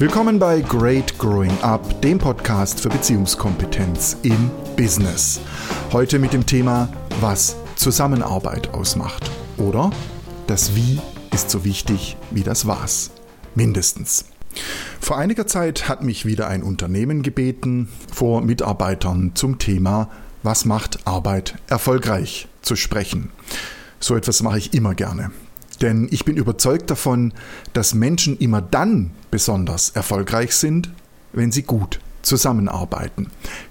Willkommen bei Great Growing Up, dem Podcast für Beziehungskompetenz im Business. Heute mit dem Thema, was Zusammenarbeit ausmacht. Oder das Wie ist so wichtig wie das Was. Mindestens. Vor einiger Zeit hat mich wieder ein Unternehmen gebeten, vor Mitarbeitern zum Thema Was macht Arbeit erfolgreich zu sprechen. So etwas mache ich immer gerne. Denn ich bin überzeugt davon, dass Menschen immer dann besonders erfolgreich sind, wenn sie gut zusammenarbeiten.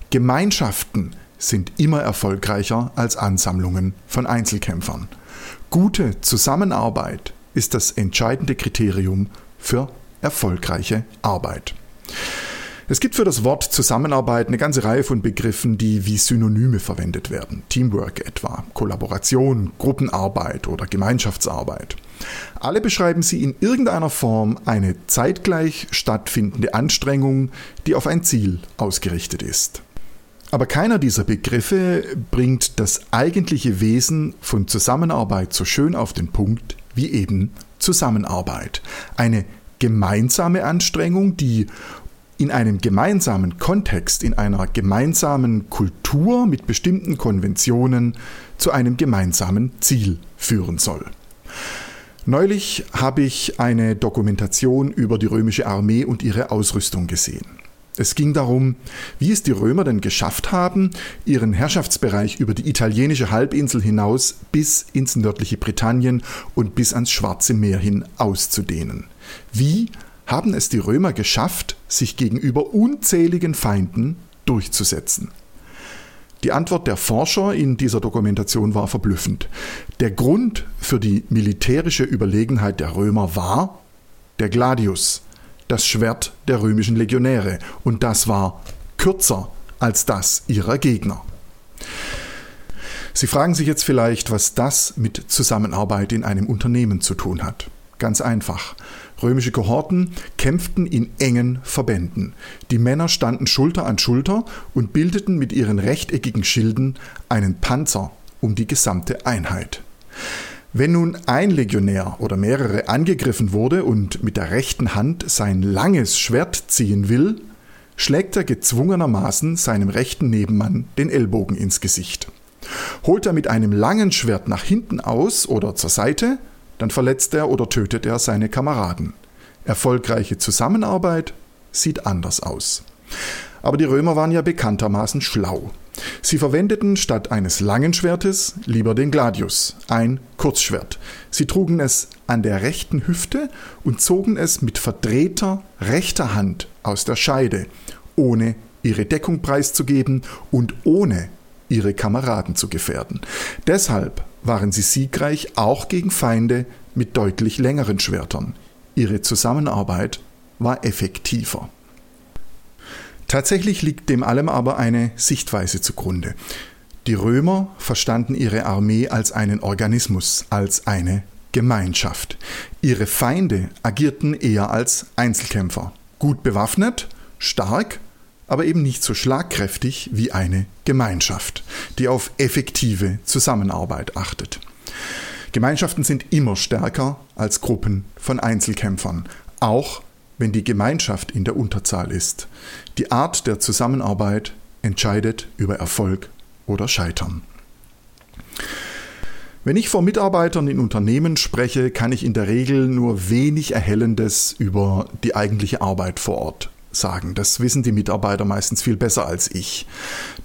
Gemeinschaften sind immer erfolgreicher als Ansammlungen von Einzelkämpfern. Gute Zusammenarbeit ist das entscheidende Kriterium für erfolgreiche Arbeit. Es gibt für das Wort Zusammenarbeit eine ganze Reihe von Begriffen, die wie Synonyme verwendet werden. Teamwork etwa, Kollaboration, Gruppenarbeit oder Gemeinschaftsarbeit. Alle beschreiben sie in irgendeiner Form eine zeitgleich stattfindende Anstrengung, die auf ein Ziel ausgerichtet ist. Aber keiner dieser Begriffe bringt das eigentliche Wesen von Zusammenarbeit so schön auf den Punkt wie eben Zusammenarbeit. Eine gemeinsame Anstrengung, die in einem gemeinsamen Kontext, in einer gemeinsamen Kultur mit bestimmten Konventionen zu einem gemeinsamen Ziel führen soll. Neulich habe ich eine Dokumentation über die römische Armee und ihre Ausrüstung gesehen. Es ging darum, wie es die Römer denn geschafft haben, ihren Herrschaftsbereich über die italienische Halbinsel hinaus bis ins nördliche Britannien und bis ans Schwarze Meer hin auszudehnen. Wie haben es die Römer geschafft, sich gegenüber unzähligen Feinden durchzusetzen. Die Antwort der Forscher in dieser Dokumentation war verblüffend. Der Grund für die militärische Überlegenheit der Römer war der Gladius, das Schwert der römischen Legionäre, und das war kürzer als das ihrer Gegner. Sie fragen sich jetzt vielleicht, was das mit Zusammenarbeit in einem Unternehmen zu tun hat. Ganz einfach. Römische Kohorten kämpften in engen Verbänden. Die Männer standen Schulter an Schulter und bildeten mit ihren rechteckigen Schilden einen Panzer um die gesamte Einheit. Wenn nun ein Legionär oder mehrere angegriffen wurde und mit der rechten Hand sein langes Schwert ziehen will, schlägt er gezwungenermaßen seinem rechten Nebenmann den Ellbogen ins Gesicht. Holt er mit einem langen Schwert nach hinten aus oder zur Seite, dann verletzt er oder tötet er seine Kameraden. Erfolgreiche Zusammenarbeit sieht anders aus. Aber die Römer waren ja bekanntermaßen schlau. Sie verwendeten statt eines langen Schwertes lieber den Gladius, ein Kurzschwert. Sie trugen es an der rechten Hüfte und zogen es mit verdrehter rechter Hand aus der Scheide, ohne ihre Deckung preiszugeben und ohne ihre Kameraden zu gefährden. Deshalb waren sie siegreich auch gegen Feinde mit deutlich längeren Schwertern. Ihre Zusammenarbeit war effektiver. Tatsächlich liegt dem allem aber eine Sichtweise zugrunde. Die Römer verstanden ihre Armee als einen Organismus, als eine Gemeinschaft. Ihre Feinde agierten eher als Einzelkämpfer, gut bewaffnet, stark, aber eben nicht so schlagkräftig wie eine Gemeinschaft, die auf effektive Zusammenarbeit achtet. Gemeinschaften sind immer stärker als Gruppen von Einzelkämpfern, auch wenn die Gemeinschaft in der Unterzahl ist. Die Art der Zusammenarbeit entscheidet über Erfolg oder Scheitern. Wenn ich vor Mitarbeitern in Unternehmen spreche, kann ich in der Regel nur wenig Erhellendes über die eigentliche Arbeit vor Ort sagen. Das wissen die Mitarbeiter meistens viel besser als ich.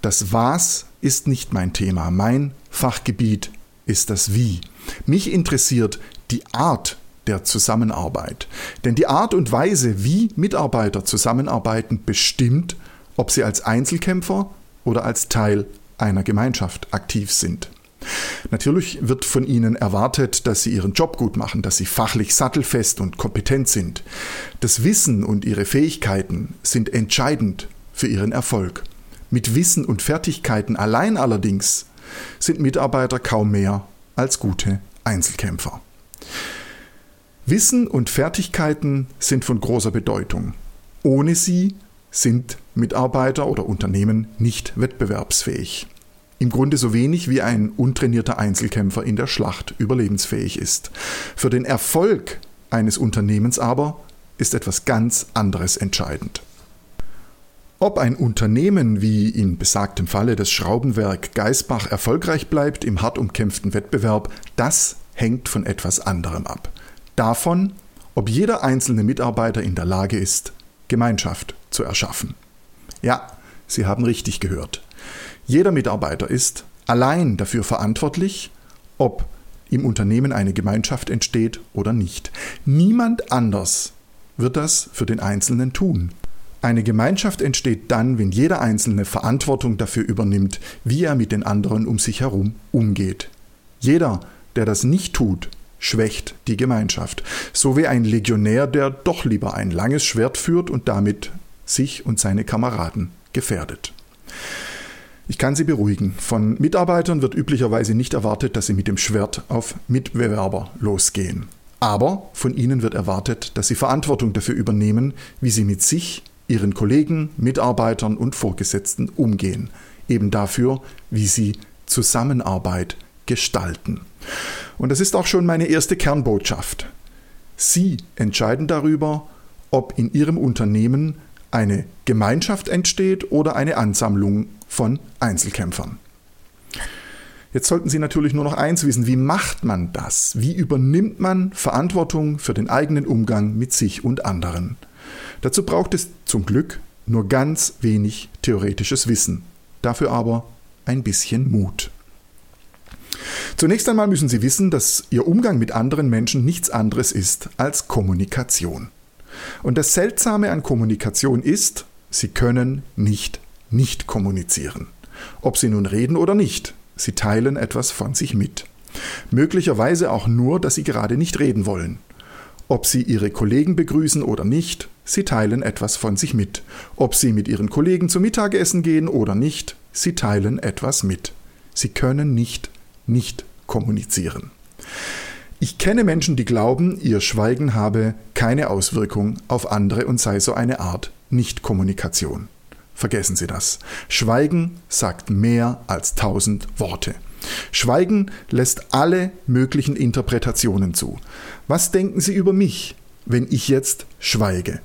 Das Was ist nicht mein Thema. Mein Fachgebiet ist das Wie. Mich interessiert die Art der Zusammenarbeit. Denn die Art und Weise, wie Mitarbeiter zusammenarbeiten, bestimmt, ob sie als Einzelkämpfer oder als Teil einer Gemeinschaft aktiv sind. Natürlich wird von ihnen erwartet, dass sie ihren Job gut machen, dass sie fachlich sattelfest und kompetent sind. Das Wissen und ihre Fähigkeiten sind entscheidend für ihren Erfolg. Mit Wissen und Fertigkeiten allein allerdings sind Mitarbeiter kaum mehr als gute Einzelkämpfer. Wissen und Fertigkeiten sind von großer Bedeutung. Ohne sie sind Mitarbeiter oder Unternehmen nicht wettbewerbsfähig. Im Grunde so wenig wie ein untrainierter Einzelkämpfer in der Schlacht überlebensfähig ist. Für den Erfolg eines Unternehmens aber ist etwas ganz anderes entscheidend. Ob ein Unternehmen wie in besagtem Falle das Schraubenwerk Geisbach erfolgreich bleibt im hart umkämpften Wettbewerb, das hängt von etwas anderem ab. Davon, ob jeder einzelne Mitarbeiter in der Lage ist, Gemeinschaft zu erschaffen. Ja, Sie haben richtig gehört. Jeder Mitarbeiter ist allein dafür verantwortlich, ob im Unternehmen eine Gemeinschaft entsteht oder nicht. Niemand anders wird das für den Einzelnen tun. Eine Gemeinschaft entsteht dann, wenn jeder Einzelne Verantwortung dafür übernimmt, wie er mit den anderen um sich herum umgeht. Jeder, der das nicht tut, schwächt die Gemeinschaft. So wie ein Legionär, der doch lieber ein langes Schwert führt und damit sich und seine Kameraden gefährdet. Ich kann Sie beruhigen. Von Mitarbeitern wird üblicherweise nicht erwartet, dass sie mit dem Schwert auf Mitbewerber losgehen. Aber von ihnen wird erwartet, dass sie Verantwortung dafür übernehmen, wie sie mit sich, ihren Kollegen, Mitarbeitern und Vorgesetzten umgehen. Eben dafür, wie sie Zusammenarbeit gestalten. Und das ist auch schon meine erste Kernbotschaft. Sie entscheiden darüber, ob in Ihrem Unternehmen eine Gemeinschaft entsteht oder eine Ansammlung von Einzelkämpfern. Jetzt sollten Sie natürlich nur noch eins wissen, wie macht man das? Wie übernimmt man Verantwortung für den eigenen Umgang mit sich und anderen? Dazu braucht es zum Glück nur ganz wenig theoretisches Wissen, dafür aber ein bisschen Mut. Zunächst einmal müssen Sie wissen, dass Ihr Umgang mit anderen Menschen nichts anderes ist als Kommunikation. Und das Seltsame an Kommunikation ist, Sie können nicht nicht kommunizieren. Ob Sie nun reden oder nicht, Sie teilen etwas von sich mit. Möglicherweise auch nur, dass Sie gerade nicht reden wollen. Ob Sie Ihre Kollegen begrüßen oder nicht, Sie teilen etwas von sich mit. Ob Sie mit Ihren Kollegen zum Mittagessen gehen oder nicht, Sie teilen etwas mit. Sie können nicht nicht kommunizieren. Ich kenne Menschen, die glauben, ihr Schweigen habe keine Auswirkung auf andere und sei so eine Art Nichtkommunikation. Vergessen Sie das. Schweigen sagt mehr als tausend Worte. Schweigen lässt alle möglichen Interpretationen zu. Was denken Sie über mich, wenn ich jetzt schweige?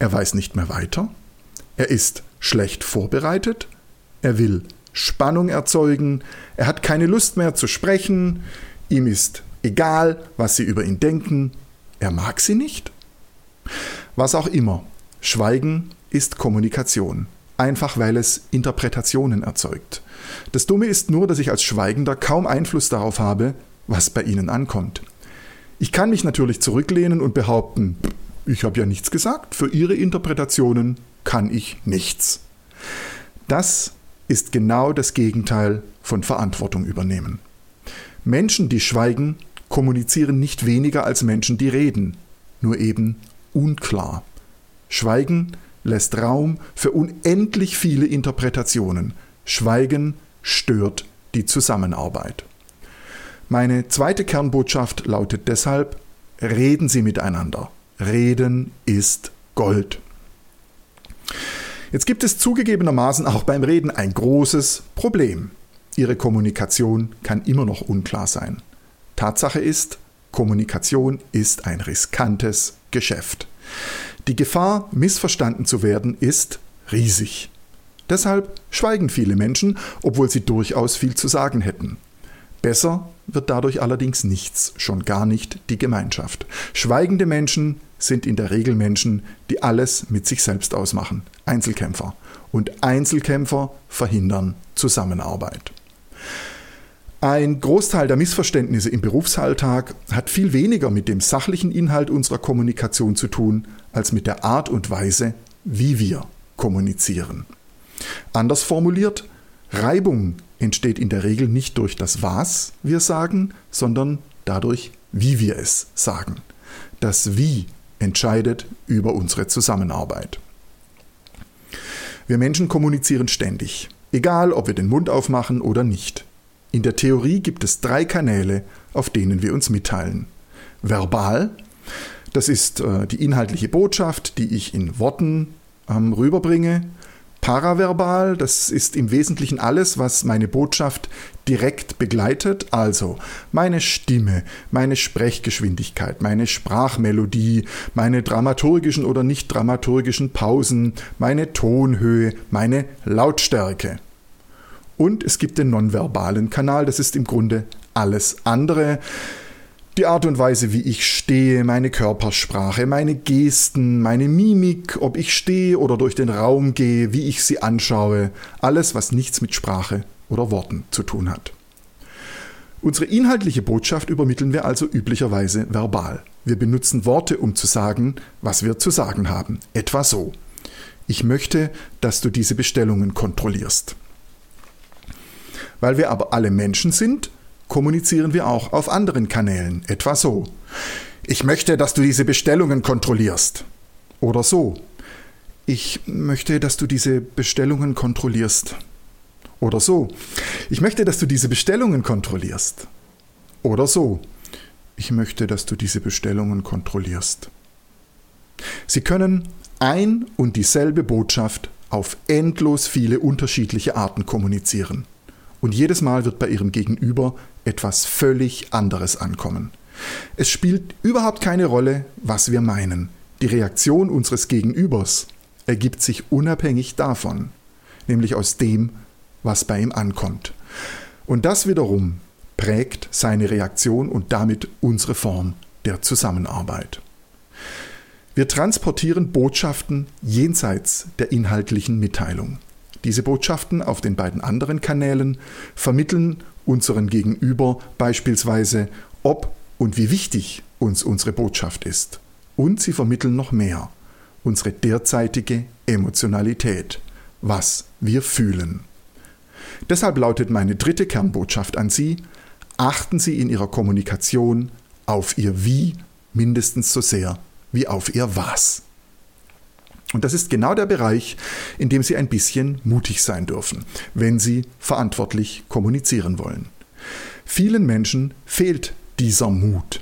Er weiß nicht mehr weiter. Er ist schlecht vorbereitet. Er will Spannung erzeugen, er hat keine Lust mehr zu sprechen, ihm ist egal, was sie über ihn denken, er mag sie nicht. Was auch immer, Schweigen ist Kommunikation, einfach weil es Interpretationen erzeugt. Das Dumme ist nur, dass ich als Schweigender kaum Einfluss darauf habe, was bei ihnen ankommt. Ich kann mich natürlich zurücklehnen und behaupten, ich habe ja nichts gesagt, für ihre Interpretationen kann ich nichts. Das ist genau das Gegenteil von Verantwortung übernehmen. Menschen, die schweigen, kommunizieren nicht weniger als Menschen, die reden, nur eben unklar. Schweigen lässt Raum für unendlich viele Interpretationen. Schweigen stört die Zusammenarbeit. Meine zweite Kernbotschaft lautet deshalb, reden Sie miteinander. Reden ist Gold. Jetzt gibt es zugegebenermaßen auch beim Reden ein großes Problem. Ihre Kommunikation kann immer noch unklar sein. Tatsache ist, Kommunikation ist ein riskantes Geschäft. Die Gefahr, missverstanden zu werden, ist riesig. Deshalb schweigen viele Menschen, obwohl sie durchaus viel zu sagen hätten. Besser wird dadurch allerdings nichts, schon gar nicht die Gemeinschaft. Schweigende Menschen sind in der Regel Menschen, die alles mit sich selbst ausmachen, Einzelkämpfer. Und Einzelkämpfer verhindern Zusammenarbeit. Ein Großteil der Missverständnisse im Berufsalltag hat viel weniger mit dem sachlichen Inhalt unserer Kommunikation zu tun, als mit der Art und Weise, wie wir kommunizieren. Anders formuliert, Reibung entsteht in der Regel nicht durch das Was wir sagen, sondern dadurch, wie wir es sagen. Das Wie entscheidet über unsere Zusammenarbeit. Wir Menschen kommunizieren ständig, egal ob wir den Mund aufmachen oder nicht. In der Theorie gibt es drei Kanäle, auf denen wir uns mitteilen. Verbal, das ist äh, die inhaltliche Botschaft, die ich in Worten ähm, rüberbringe. Paraverbal, das ist im Wesentlichen alles, was meine Botschaft direkt begleitet, also meine Stimme, meine Sprechgeschwindigkeit, meine Sprachmelodie, meine dramaturgischen oder nicht dramaturgischen Pausen, meine Tonhöhe, meine Lautstärke. Und es gibt den nonverbalen Kanal, das ist im Grunde alles andere. Die Art und Weise, wie ich stehe, meine Körpersprache, meine Gesten, meine Mimik, ob ich stehe oder durch den Raum gehe, wie ich sie anschaue, alles, was nichts mit Sprache oder Worten zu tun hat. Unsere inhaltliche Botschaft übermitteln wir also üblicherweise verbal. Wir benutzen Worte, um zu sagen, was wir zu sagen haben. Etwa so. Ich möchte, dass du diese Bestellungen kontrollierst. Weil wir aber alle Menschen sind, kommunizieren wir auch auf anderen Kanälen, etwa so. Ich möchte, dass du diese Bestellungen kontrollierst. Oder so. Ich möchte, dass du diese Bestellungen kontrollierst. Oder so. Ich möchte, dass du diese Bestellungen kontrollierst. Oder so. Ich möchte, dass du diese Bestellungen kontrollierst. Sie können ein und dieselbe Botschaft auf endlos viele unterschiedliche Arten kommunizieren. Und jedes Mal wird bei ihrem Gegenüber etwas völlig anderes ankommen. Es spielt überhaupt keine Rolle, was wir meinen. Die Reaktion unseres Gegenübers ergibt sich unabhängig davon, nämlich aus dem, was bei ihm ankommt. Und das wiederum prägt seine Reaktion und damit unsere Form der Zusammenarbeit. Wir transportieren Botschaften jenseits der inhaltlichen Mitteilung. Diese Botschaften auf den beiden anderen Kanälen vermitteln unseren Gegenüber beispielsweise, ob und wie wichtig uns unsere Botschaft ist. Und sie vermitteln noch mehr, unsere derzeitige Emotionalität, was wir fühlen. Deshalb lautet meine dritte Kernbotschaft an Sie, achten Sie in Ihrer Kommunikation auf Ihr Wie mindestens so sehr wie auf Ihr Was. Und das ist genau der Bereich, in dem Sie ein bisschen mutig sein dürfen, wenn Sie verantwortlich kommunizieren wollen. Vielen Menschen fehlt dieser Mut.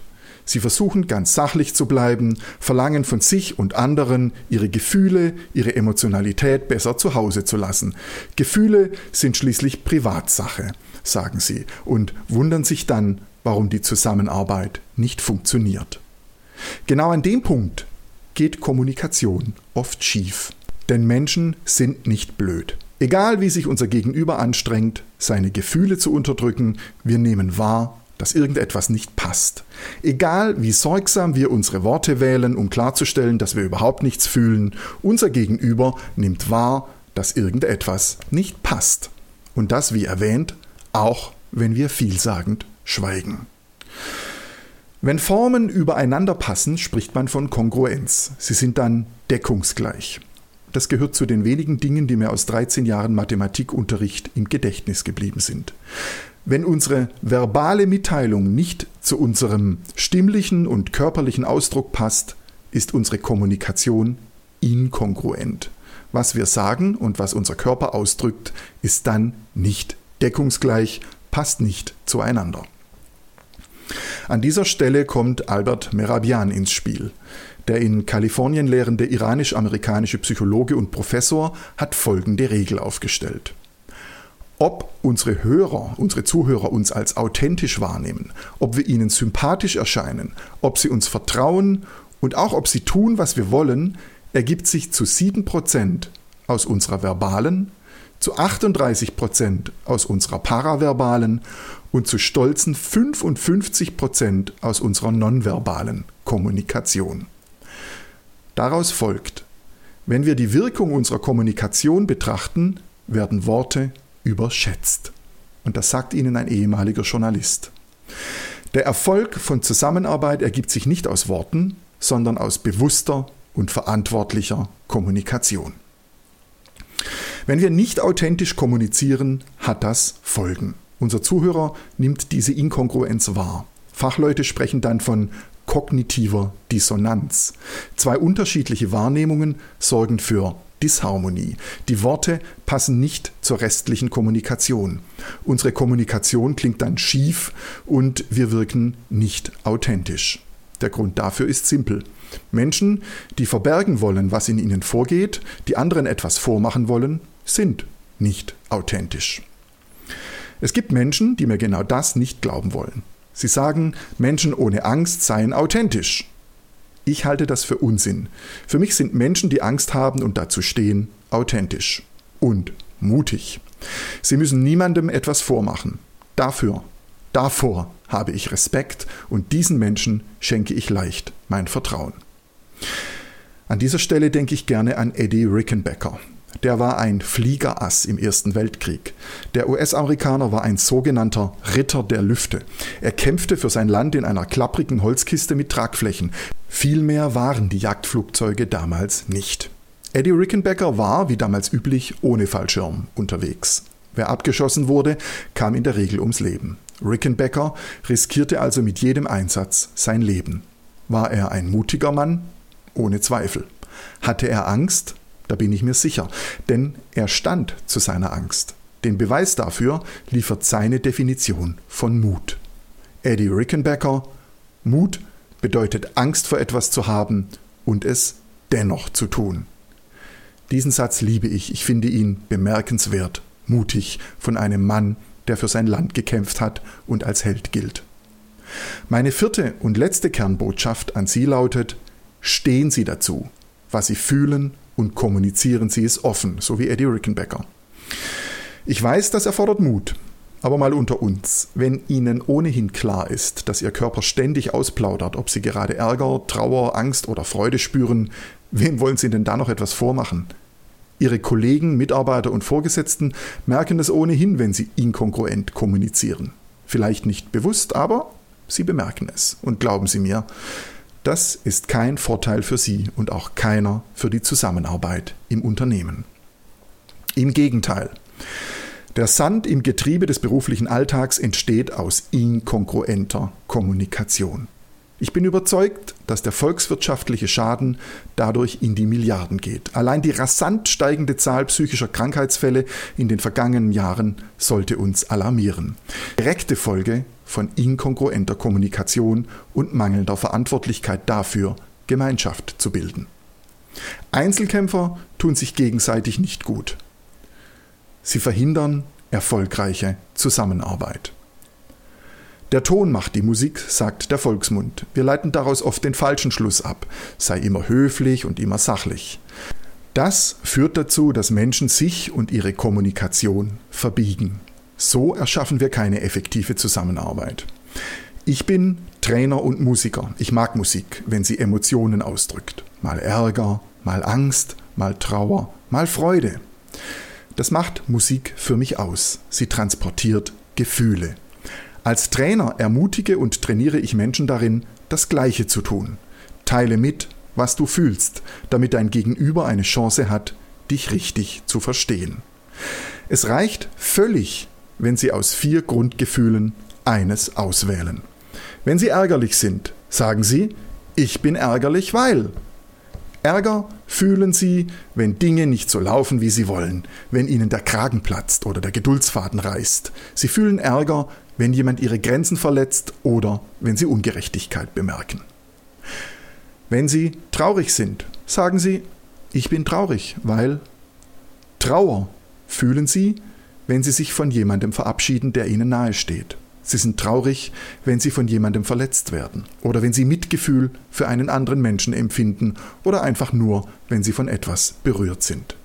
Sie versuchen ganz sachlich zu bleiben, verlangen von sich und anderen, ihre Gefühle, ihre Emotionalität besser zu Hause zu lassen. Gefühle sind schließlich Privatsache, sagen sie, und wundern sich dann, warum die Zusammenarbeit nicht funktioniert. Genau an dem Punkt geht Kommunikation oft schief. Denn Menschen sind nicht blöd. Egal wie sich unser Gegenüber anstrengt, seine Gefühle zu unterdrücken, wir nehmen wahr, dass irgendetwas nicht passt. Egal wie sorgsam wir unsere Worte wählen, um klarzustellen, dass wir überhaupt nichts fühlen, unser Gegenüber nimmt wahr, dass irgendetwas nicht passt. Und das, wie erwähnt, auch wenn wir vielsagend schweigen. Wenn Formen übereinander passen, spricht man von Kongruenz. Sie sind dann deckungsgleich. Das gehört zu den wenigen Dingen, die mir aus 13 Jahren Mathematikunterricht im Gedächtnis geblieben sind. Wenn unsere verbale Mitteilung nicht zu unserem stimmlichen und körperlichen Ausdruck passt, ist unsere Kommunikation inkongruent. Was wir sagen und was unser Körper ausdrückt, ist dann nicht deckungsgleich, passt nicht zueinander. An dieser Stelle kommt Albert Merabian ins Spiel. Der in Kalifornien lehrende iranisch-amerikanische Psychologe und Professor hat folgende Regel aufgestellt. Ob unsere Hörer, unsere Zuhörer uns als authentisch wahrnehmen, ob wir ihnen sympathisch erscheinen, ob sie uns vertrauen und auch ob sie tun, was wir wollen, ergibt sich zu 7% aus unserer verbalen, zu 38% aus unserer paraverbalen und zu stolzen 55 Prozent aus unserer nonverbalen Kommunikation. Daraus folgt, wenn wir die Wirkung unserer Kommunikation betrachten, werden Worte überschätzt. Und das sagt Ihnen ein ehemaliger Journalist. Der Erfolg von Zusammenarbeit ergibt sich nicht aus Worten, sondern aus bewusster und verantwortlicher Kommunikation. Wenn wir nicht authentisch kommunizieren, hat das Folgen. Unser Zuhörer nimmt diese Inkongruenz wahr. Fachleute sprechen dann von kognitiver Dissonanz. Zwei unterschiedliche Wahrnehmungen sorgen für Disharmonie. Die Worte passen nicht zur restlichen Kommunikation. Unsere Kommunikation klingt dann schief und wir wirken nicht authentisch. Der Grund dafür ist simpel. Menschen, die verbergen wollen, was in ihnen vorgeht, die anderen etwas vormachen wollen, sind nicht authentisch. Es gibt Menschen, die mir genau das nicht glauben wollen. Sie sagen, Menschen ohne Angst seien authentisch. Ich halte das für Unsinn. Für mich sind Menschen, die Angst haben und dazu stehen, authentisch und mutig. Sie müssen niemandem etwas vormachen. Dafür, davor habe ich Respekt und diesen Menschen schenke ich leicht mein Vertrauen. An dieser Stelle denke ich gerne an Eddie Rickenbacker. Der war ein Fliegerass im Ersten Weltkrieg. Der US-Amerikaner war ein sogenannter Ritter der Lüfte. Er kämpfte für sein Land in einer klapprigen Holzkiste mit Tragflächen. Viel mehr waren die Jagdflugzeuge damals nicht. Eddie Rickenbacker war, wie damals üblich, ohne Fallschirm unterwegs. Wer abgeschossen wurde, kam in der Regel ums Leben. Rickenbacker riskierte also mit jedem Einsatz sein Leben. War er ein mutiger Mann? Ohne Zweifel. Hatte er Angst? Da bin ich mir sicher, denn er stand zu seiner Angst. Den Beweis dafür liefert seine Definition von Mut. Eddie Rickenbacker, Mut bedeutet Angst vor etwas zu haben und es dennoch zu tun. Diesen Satz liebe ich, ich finde ihn bemerkenswert, mutig von einem Mann, der für sein Land gekämpft hat und als Held gilt. Meine vierte und letzte Kernbotschaft an Sie lautet, stehen Sie dazu, was Sie fühlen und kommunizieren Sie es offen, so wie Eddie Rickenbacker. Ich weiß, das erfordert Mut, aber mal unter uns, wenn Ihnen ohnehin klar ist, dass Ihr Körper ständig ausplaudert, ob Sie gerade Ärger, Trauer, Angst oder Freude spüren, wem wollen Sie denn da noch etwas vormachen? Ihre Kollegen, Mitarbeiter und Vorgesetzten merken es ohnehin, wenn Sie inkongruent kommunizieren. Vielleicht nicht bewusst, aber Sie bemerken es. Und glauben Sie mir, das ist kein Vorteil für Sie und auch keiner für die Zusammenarbeit im Unternehmen. Im Gegenteil. Der Sand im Getriebe des beruflichen Alltags entsteht aus inkongruenter Kommunikation. Ich bin überzeugt, dass der volkswirtschaftliche Schaden dadurch in die Milliarden geht. Allein die rasant steigende Zahl psychischer Krankheitsfälle in den vergangenen Jahren sollte uns alarmieren. Direkte Folge von inkongruenter Kommunikation und mangelnder Verantwortlichkeit dafür, Gemeinschaft zu bilden. Einzelkämpfer tun sich gegenseitig nicht gut. Sie verhindern erfolgreiche Zusammenarbeit. Der Ton macht die Musik, sagt der Volksmund. Wir leiten daraus oft den falschen Schluss ab. Sei immer höflich und immer sachlich. Das führt dazu, dass Menschen sich und ihre Kommunikation verbiegen. So erschaffen wir keine effektive Zusammenarbeit. Ich bin Trainer und Musiker. Ich mag Musik, wenn sie Emotionen ausdrückt. Mal Ärger, mal Angst, mal Trauer, mal Freude. Das macht Musik für mich aus. Sie transportiert Gefühle. Als Trainer ermutige und trainiere ich Menschen darin, das Gleiche zu tun. Teile mit, was du fühlst, damit dein Gegenüber eine Chance hat, dich richtig zu verstehen. Es reicht völlig, wenn Sie aus vier Grundgefühlen eines auswählen. Wenn Sie ärgerlich sind, sagen Sie, ich bin ärgerlich, weil. Ärger fühlen Sie, wenn Dinge nicht so laufen, wie Sie wollen, wenn Ihnen der Kragen platzt oder der Geduldsfaden reißt. Sie fühlen Ärger, wenn jemand Ihre Grenzen verletzt oder wenn Sie Ungerechtigkeit bemerken. Wenn Sie traurig sind, sagen Sie, ich bin traurig, weil Trauer fühlen Sie, wenn sie sich von jemandem verabschieden, der ihnen nahesteht. Sie sind traurig, wenn sie von jemandem verletzt werden oder wenn sie Mitgefühl für einen anderen Menschen empfinden oder einfach nur, wenn sie von etwas berührt sind.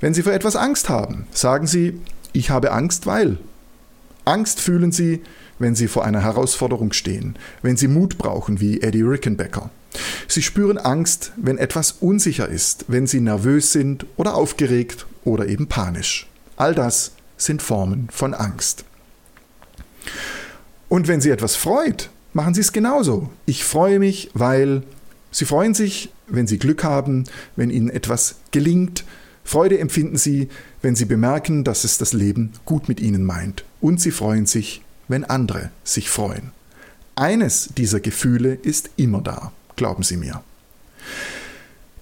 Wenn Sie vor etwas Angst haben, sagen Sie, ich habe Angst, weil. Angst fühlen Sie, wenn Sie vor einer Herausforderung stehen, wenn Sie Mut brauchen, wie Eddie Rickenbacker. Sie spüren Angst, wenn etwas unsicher ist, wenn Sie nervös sind oder aufgeregt oder eben panisch. All das sind Formen von Angst. Und wenn Sie etwas freut, machen Sie es genauso. Ich freue mich, weil Sie freuen sich, wenn Sie Glück haben, wenn Ihnen etwas gelingt. Freude empfinden Sie, wenn Sie bemerken, dass es das Leben gut mit Ihnen meint. Und Sie freuen sich, wenn andere sich freuen. Eines dieser Gefühle ist immer da, glauben Sie mir.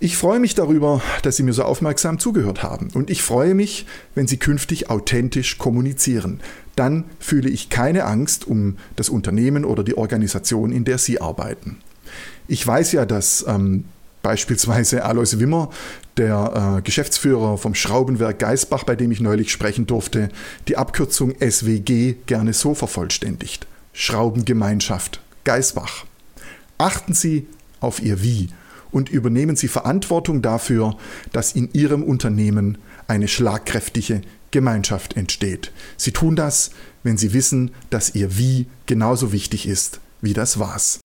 Ich freue mich darüber, dass Sie mir so aufmerksam zugehört haben. Und ich freue mich, wenn Sie künftig authentisch kommunizieren. Dann fühle ich keine Angst um das Unternehmen oder die Organisation, in der Sie arbeiten. Ich weiß ja, dass ähm, Beispielsweise Alois Wimmer, der äh, Geschäftsführer vom Schraubenwerk Geisbach, bei dem ich neulich sprechen durfte, die Abkürzung SWG gerne so vervollständigt. Schraubengemeinschaft Geisbach. Achten Sie auf Ihr Wie und übernehmen Sie Verantwortung dafür, dass in Ihrem Unternehmen eine schlagkräftige Gemeinschaft entsteht. Sie tun das, wenn Sie wissen, dass Ihr Wie genauso wichtig ist wie das Was.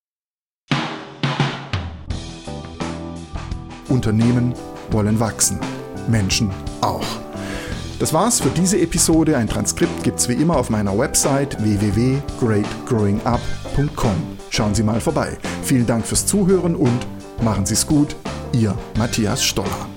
Unternehmen wollen wachsen, Menschen auch. Das war's für diese Episode. Ein Transkript gibt's wie immer auf meiner Website www.greatgrowingup.com. Schauen Sie mal vorbei. Vielen Dank fürs Zuhören und machen Sie es gut. Ihr Matthias Stoller.